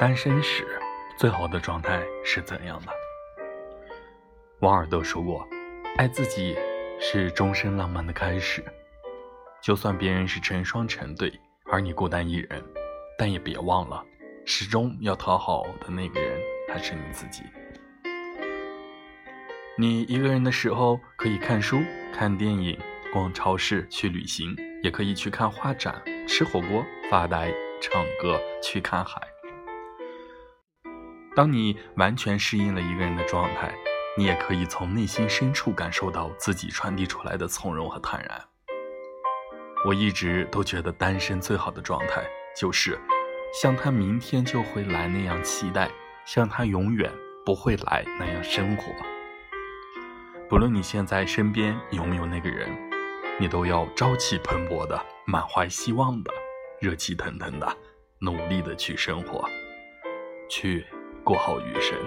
单身时最好的状态是怎样的？王尔德说过：“爱自己是终身浪漫的开始。就算别人是成双成对，而你孤单一人，但也别忘了，始终要讨好的那个人还是你自己。你一个人的时候，可以看书、看电影、逛超市、去旅行，也可以去看画展、吃火锅、发呆、唱歌、去看海。”当你完全适应了一个人的状态，你也可以从内心深处感受到自己传递出来的从容和坦然。我一直都觉得单身最好的状态，就是像他明天就会来那样期待，像他永远不会来那样生活。不论你现在身边有没有那个人，你都要朝气蓬勃的、满怀希望的、热气腾腾的、努力的去生活，去。过好余生。